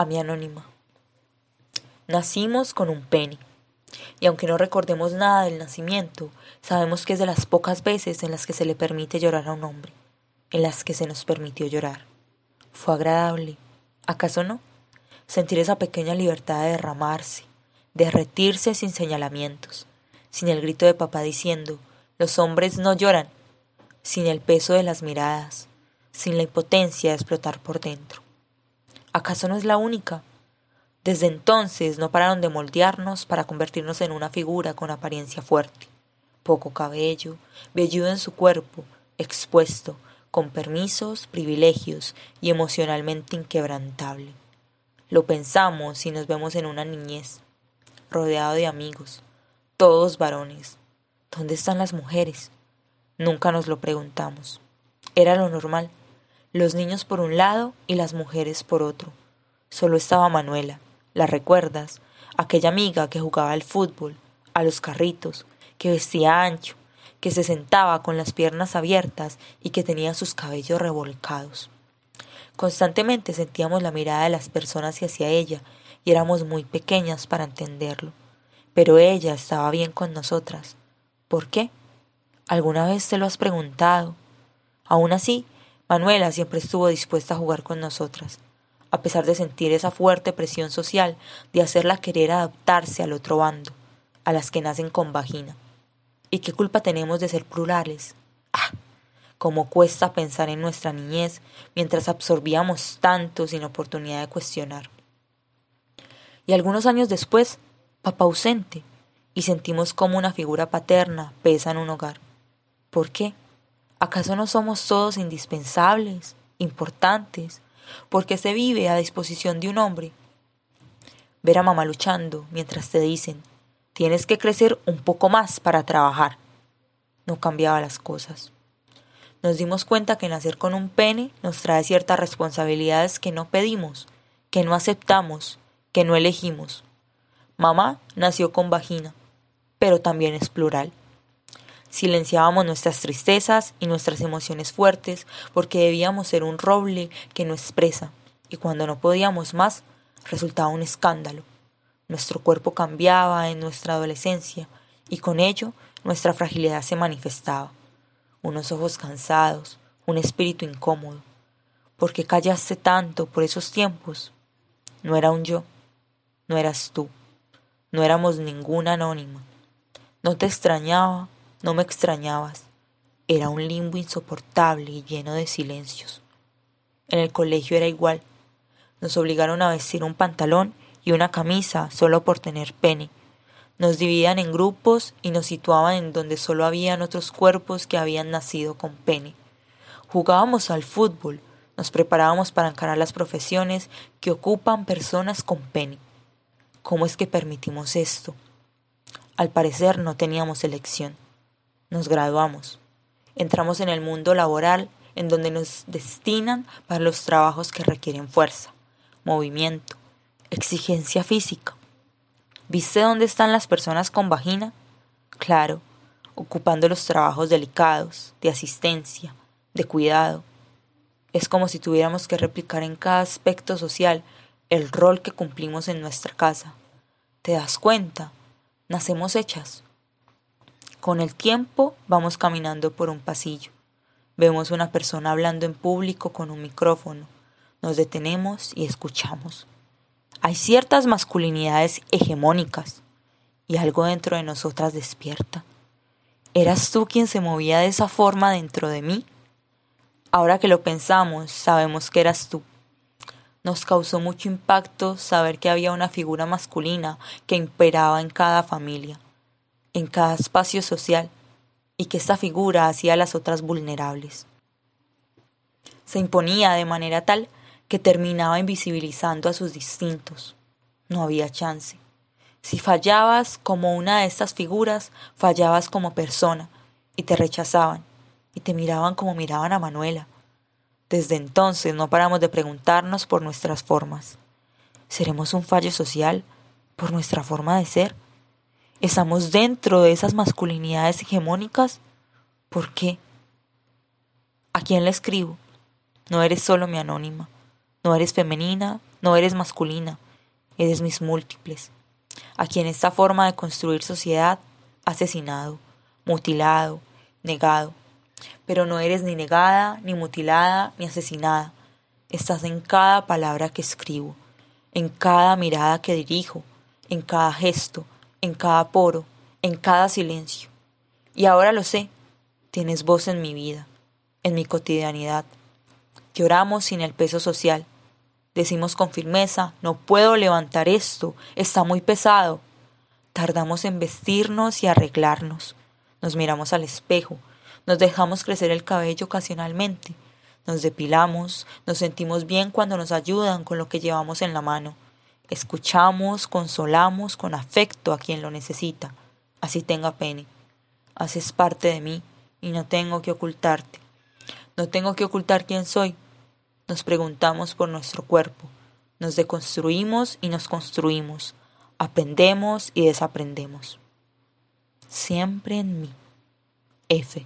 a mi anónima. Nacimos con un pene, y aunque no recordemos nada del nacimiento, sabemos que es de las pocas veces en las que se le permite llorar a un hombre, en las que se nos permitió llorar. Fue agradable, ¿acaso no? Sentir esa pequeña libertad de derramarse, derretirse sin señalamientos, sin el grito de papá diciendo, los hombres no lloran, sin el peso de las miradas, sin la impotencia de explotar por dentro. ¿Acaso no es la única? Desde entonces no pararon de moldearnos para convertirnos en una figura con apariencia fuerte, poco cabello, velludo en su cuerpo, expuesto, con permisos, privilegios y emocionalmente inquebrantable. Lo pensamos y nos vemos en una niñez, rodeado de amigos, todos varones. ¿Dónde están las mujeres? Nunca nos lo preguntamos. Era lo normal los niños por un lado y las mujeres por otro. Solo estaba Manuela, ¿la recuerdas? Aquella amiga que jugaba al fútbol, a los carritos, que vestía ancho, que se sentaba con las piernas abiertas y que tenía sus cabellos revolcados. Constantemente sentíamos la mirada de las personas hacia ella y éramos muy pequeñas para entenderlo. Pero ella estaba bien con nosotras. ¿Por qué? ¿Alguna vez te lo has preguntado? Aún así, Manuela siempre estuvo dispuesta a jugar con nosotras, a pesar de sentir esa fuerte presión social de hacerla querer adaptarse al otro bando, a las que nacen con vagina. ¿Y qué culpa tenemos de ser plurales? ¡Ah! Cómo cuesta pensar en nuestra niñez mientras absorbíamos tanto sin oportunidad de cuestionar. Y algunos años después, papá ausente, y sentimos como una figura paterna pesa en un hogar. ¿Por qué? ¿Acaso no somos todos indispensables, importantes, porque se vive a disposición de un hombre? Ver a mamá luchando mientras te dicen, tienes que crecer un poco más para trabajar. No cambiaba las cosas. Nos dimos cuenta que nacer con un pene nos trae ciertas responsabilidades que no pedimos, que no aceptamos, que no elegimos. Mamá nació con vagina, pero también es plural. Silenciábamos nuestras tristezas y nuestras emociones fuertes porque debíamos ser un roble que no expresa, y cuando no podíamos más, resultaba un escándalo. Nuestro cuerpo cambiaba en nuestra adolescencia, y con ello nuestra fragilidad se manifestaba. Unos ojos cansados, un espíritu incómodo. ¿Por qué callaste tanto por esos tiempos? No era un yo, no eras tú, no éramos ninguna anónima. No te extrañaba no me extrañabas. Era un limbo insoportable y lleno de silencios. En el colegio era igual. Nos obligaron a vestir un pantalón y una camisa solo por tener pene. Nos dividían en grupos y nos situaban en donde solo habían otros cuerpos que habían nacido con pene. Jugábamos al fútbol, nos preparábamos para encarar las profesiones que ocupan personas con pene. ¿Cómo es que permitimos esto? Al parecer no teníamos elección. Nos graduamos. Entramos en el mundo laboral en donde nos destinan para los trabajos que requieren fuerza, movimiento, exigencia física. ¿Viste dónde están las personas con vagina? Claro, ocupando los trabajos delicados, de asistencia, de cuidado. Es como si tuviéramos que replicar en cada aspecto social el rol que cumplimos en nuestra casa. ¿Te das cuenta? Nacemos hechas. Con el tiempo vamos caminando por un pasillo. Vemos una persona hablando en público con un micrófono. Nos detenemos y escuchamos. Hay ciertas masculinidades hegemónicas y algo dentro de nosotras despierta. ¿Eras tú quien se movía de esa forma dentro de mí? Ahora que lo pensamos, sabemos que eras tú. Nos causó mucho impacto saber que había una figura masculina que imperaba en cada familia en cada espacio social y que esta figura hacía a las otras vulnerables. Se imponía de manera tal que terminaba invisibilizando a sus distintos. No había chance. Si fallabas como una de estas figuras, fallabas como persona, y te rechazaban, y te miraban como miraban a Manuela. Desde entonces no paramos de preguntarnos por nuestras formas. ¿Seremos un fallo social por nuestra forma de ser? ¿Estamos dentro de esas masculinidades hegemónicas? ¿Por qué? ¿A quién le escribo? No eres solo mi anónima. No eres femenina, no eres masculina, eres mis múltiples, a quien esta forma de construir sociedad asesinado, mutilado, negado. Pero no eres ni negada, ni mutilada, ni asesinada. Estás en cada palabra que escribo, en cada mirada que dirijo, en cada gesto, en cada poro, en cada silencio. Y ahora lo sé, tienes voz en mi vida, en mi cotidianidad. Lloramos sin el peso social. Decimos con firmeza, no puedo levantar esto, está muy pesado. Tardamos en vestirnos y arreglarnos. Nos miramos al espejo, nos dejamos crecer el cabello ocasionalmente, nos depilamos, nos sentimos bien cuando nos ayudan con lo que llevamos en la mano. Escuchamos, consolamos con afecto a quien lo necesita, así tenga pene. Haces parte de mí y no tengo que ocultarte. No tengo que ocultar quién soy. Nos preguntamos por nuestro cuerpo. Nos deconstruimos y nos construimos. Aprendemos y desaprendemos. Siempre en mí. F.